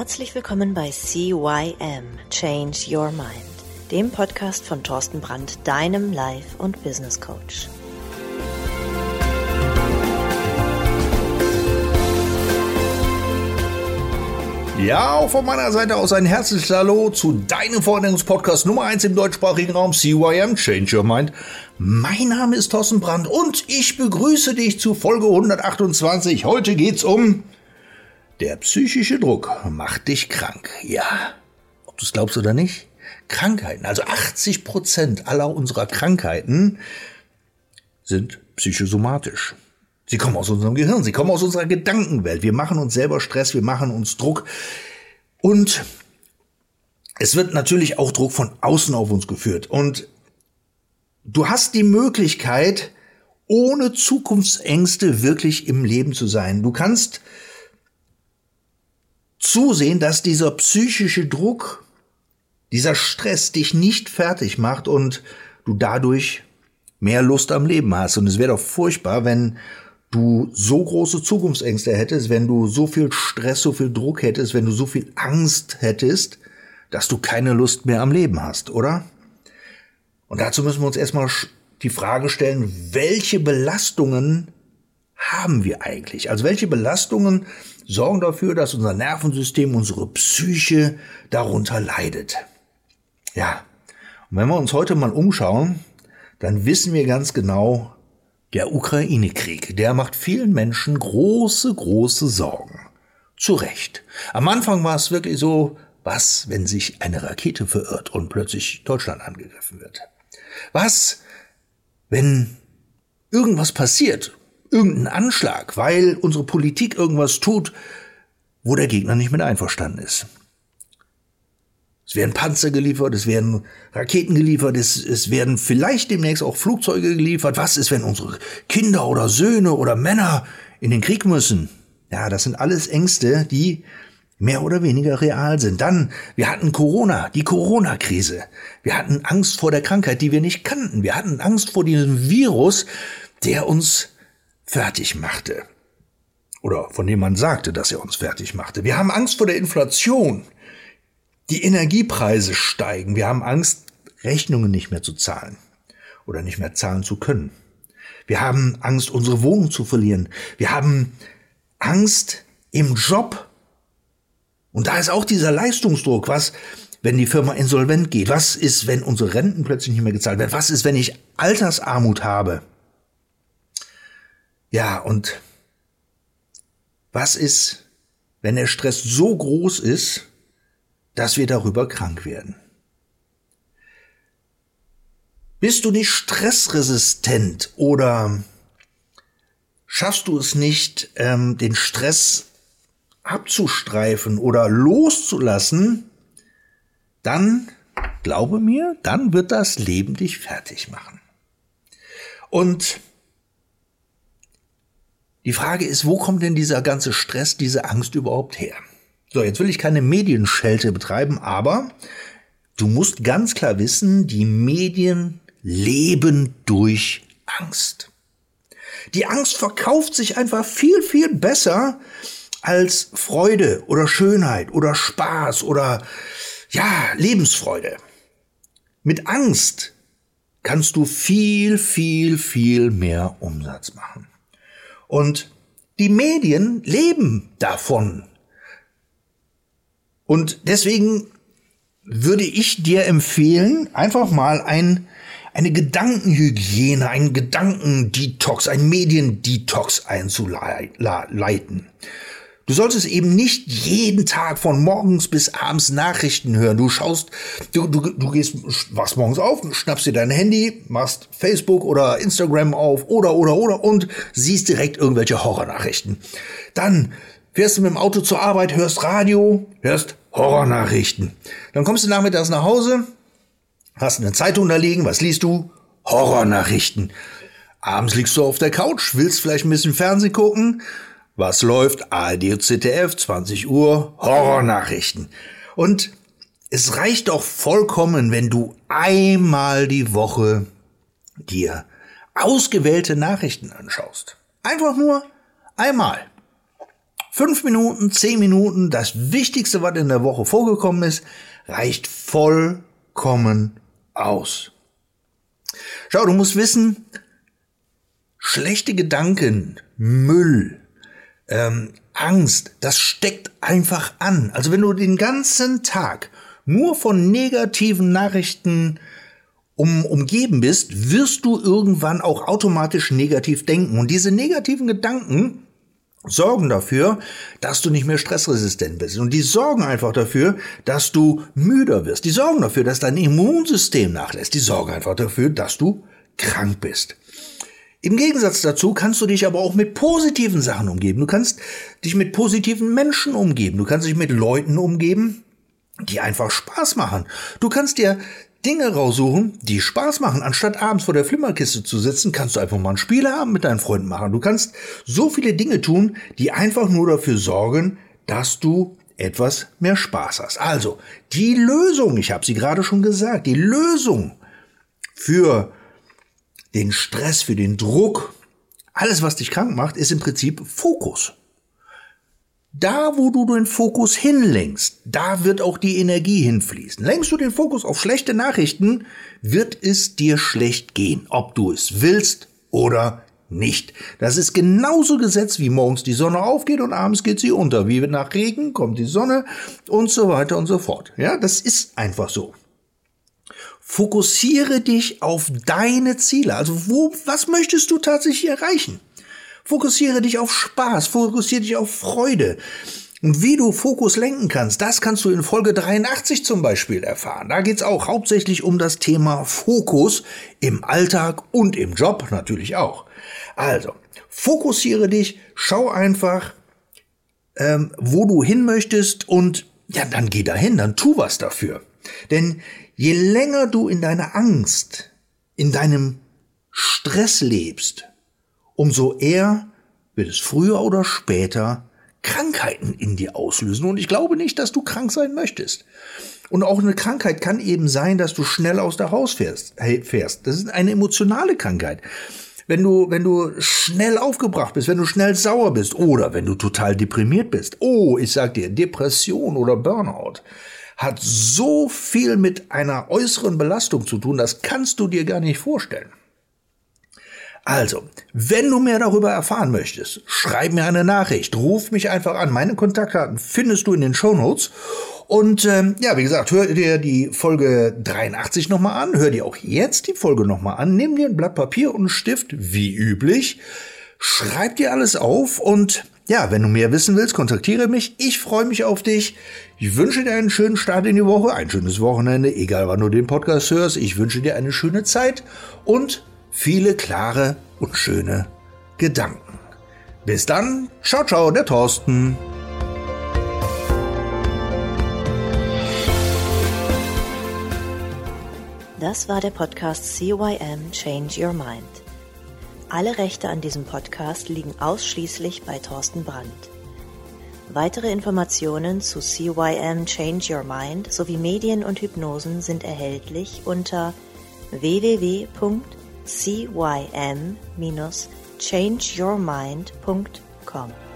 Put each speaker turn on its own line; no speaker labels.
Herzlich willkommen bei CYM Change Your Mind, dem Podcast von Thorsten Brandt, deinem Life- und Business Coach.
Ja, auch von meiner Seite aus ein herzliches Hallo zu deinem Vorstellungspodcast Nummer 1 im deutschsprachigen Raum CYM Change Your Mind. Mein Name ist Thorsten Brandt und ich begrüße dich zu Folge 128. Heute geht's um der psychische Druck macht dich krank. Ja, ob du es glaubst oder nicht. Krankheiten, also 80 Prozent aller unserer Krankheiten sind psychosomatisch. Sie kommen aus unserem Gehirn, sie kommen aus unserer Gedankenwelt. Wir machen uns selber Stress, wir machen uns Druck. Und es wird natürlich auch Druck von außen auf uns geführt. Und du hast die Möglichkeit, ohne Zukunftsängste wirklich im Leben zu sein. Du kannst zusehen, dass dieser psychische Druck, dieser Stress dich nicht fertig macht und du dadurch mehr Lust am Leben hast. Und es wäre doch furchtbar, wenn du so große Zukunftsängste hättest, wenn du so viel Stress, so viel Druck hättest, wenn du so viel Angst hättest, dass du keine Lust mehr am Leben hast, oder? Und dazu müssen wir uns erstmal die Frage stellen, welche Belastungen haben wir eigentlich? Also welche Belastungen sorgen dafür, dass unser Nervensystem, unsere Psyche darunter leidet. Ja, und wenn wir uns heute mal umschauen, dann wissen wir ganz genau, der Ukraine-Krieg, der macht vielen Menschen große, große Sorgen. Zu Recht. Am Anfang war es wirklich so, was, wenn sich eine Rakete verirrt und plötzlich Deutschland angegriffen wird? Was, wenn irgendwas passiert irgendeinen Anschlag, weil unsere Politik irgendwas tut, wo der Gegner nicht mit einverstanden ist. Es werden Panzer geliefert, es werden Raketen geliefert, es, es werden vielleicht demnächst auch Flugzeuge geliefert. Was ist, wenn unsere Kinder oder Söhne oder Männer in den Krieg müssen? Ja, das sind alles Ängste, die mehr oder weniger real sind. Dann, wir hatten Corona, die Corona-Krise. Wir hatten Angst vor der Krankheit, die wir nicht kannten. Wir hatten Angst vor diesem Virus, der uns fertig machte. Oder von dem man sagte, dass er uns fertig machte. Wir haben Angst vor der Inflation. Die Energiepreise steigen. Wir haben Angst, Rechnungen nicht mehr zu zahlen oder nicht mehr zahlen zu können. Wir haben Angst, unsere Wohnung zu verlieren. Wir haben Angst im Job. Und da ist auch dieser Leistungsdruck. Was, wenn die Firma insolvent geht? Was ist, wenn unsere Renten plötzlich nicht mehr gezahlt werden? Was ist, wenn ich Altersarmut habe? Ja, und was ist, wenn der Stress so groß ist, dass wir darüber krank werden? Bist du nicht stressresistent oder schaffst du es nicht, ähm, den Stress abzustreifen oder loszulassen, dann, glaube mir, dann wird das Leben dich fertig machen. Und die Frage ist, wo kommt denn dieser ganze Stress, diese Angst überhaupt her? So, jetzt will ich keine Medienschelte betreiben, aber du musst ganz klar wissen, die Medien leben durch Angst. Die Angst verkauft sich einfach viel, viel besser als Freude oder Schönheit oder Spaß oder ja, Lebensfreude. Mit Angst kannst du viel, viel, viel mehr Umsatz machen. Und die Medien leben davon. Und deswegen würde ich dir empfehlen, einfach mal ein, eine Gedankenhygiene, einen Gedankendetox, ein Mediendetox einzuleiten. Du solltest eben nicht jeden Tag von morgens bis abends Nachrichten hören. Du schaust, du, du, du gehst, wachst morgens auf, schnappst dir dein Handy, machst Facebook oder Instagram auf oder, oder, oder und siehst direkt irgendwelche Horrornachrichten. Dann fährst du mit dem Auto zur Arbeit, hörst Radio, hörst Horrornachrichten. Dann kommst du nachmittags nach Hause, hast eine Zeitung da liegen, was liest du? Horrornachrichten. Abends liegst du auf der Couch, willst vielleicht ein bisschen Fernsehen gucken, was läuft? ARD ZDF, 20 Uhr, Horrornachrichten. Und es reicht doch vollkommen, wenn du einmal die Woche dir ausgewählte Nachrichten anschaust. Einfach nur einmal. Fünf Minuten, zehn Minuten, das Wichtigste, was in der Woche vorgekommen ist, reicht vollkommen aus. Schau, du musst wissen, schlechte Gedanken, Müll, ähm, Angst, das steckt einfach an. Also wenn du den ganzen Tag nur von negativen Nachrichten um, umgeben bist, wirst du irgendwann auch automatisch negativ denken. Und diese negativen Gedanken sorgen dafür, dass du nicht mehr stressresistent bist. Und die sorgen einfach dafür, dass du müder wirst. Die sorgen dafür, dass dein Immunsystem nachlässt. Die sorgen einfach dafür, dass du krank bist. Im Gegensatz dazu kannst du dich aber auch mit positiven Sachen umgeben. Du kannst dich mit positiven Menschen umgeben. Du kannst dich mit Leuten umgeben, die einfach Spaß machen. Du kannst dir Dinge raussuchen, die Spaß machen. Anstatt abends vor der Flimmerkiste zu sitzen, kannst du einfach mal ein Spieleabend mit deinen Freunden machen. Du kannst so viele Dinge tun, die einfach nur dafür sorgen, dass du etwas mehr Spaß hast. Also, die Lösung, ich habe sie gerade schon gesagt, die Lösung für den Stress, für den Druck, alles, was dich krank macht, ist im Prinzip Fokus. Da, wo du den Fokus hinlenkst, da wird auch die Energie hinfließen. Lenkst du den Fokus auf schlechte Nachrichten, wird es dir schlecht gehen, ob du es willst oder nicht. Das ist genauso gesetzt, wie morgens die Sonne aufgeht und abends geht sie unter. Wie nach Regen kommt die Sonne und so weiter und so fort. Ja, das ist einfach so. Fokussiere dich auf deine Ziele. Also wo, was möchtest du tatsächlich erreichen? Fokussiere dich auf Spaß, fokussiere dich auf Freude. Und wie du Fokus lenken kannst, das kannst du in Folge 83 zum Beispiel erfahren. Da geht's auch hauptsächlich um das Thema Fokus im Alltag und im Job natürlich auch. Also, fokussiere dich, schau einfach, ähm, wo du hin möchtest und ja, dann geh dahin, dann tu was dafür. Denn je länger du in deiner Angst, in deinem Stress lebst, umso eher wird es früher oder später Krankheiten in dir auslösen. Und ich glaube nicht, dass du krank sein möchtest. Und auch eine Krankheit kann eben sein, dass du schnell aus der Haus fährst. Das ist eine emotionale Krankheit. Wenn du, wenn du schnell aufgebracht bist, wenn du schnell sauer bist oder wenn du total deprimiert bist. Oh, ich sag dir, Depression oder Burnout hat so viel mit einer äußeren Belastung zu tun, das kannst du dir gar nicht vorstellen. Also, wenn du mehr darüber erfahren möchtest, schreib mir eine Nachricht, ruf mich einfach an. Meine Kontaktdaten findest du in den Show Notes. Und ähm, ja, wie gesagt, hör dir die Folge 83 nochmal an, hör dir auch jetzt die Folge nochmal an, nimm dir ein Blatt Papier und einen Stift, wie üblich, schreib dir alles auf und ja, wenn du mehr wissen willst, kontaktiere mich. Ich freue mich auf dich. Ich wünsche dir einen schönen Start in die Woche, ein schönes Wochenende, egal wann du den Podcast hörst. Ich wünsche dir eine schöne Zeit und viele klare und schöne Gedanken. Bis dann, ciao, ciao, der Thorsten.
Das war der Podcast CYM Change Your Mind. Alle Rechte an diesem Podcast liegen ausschließlich bei Thorsten Brandt. Weitere Informationen zu CYM Change Your Mind sowie Medien und Hypnosen sind erhältlich unter www.cym cym-changeyourmind.com.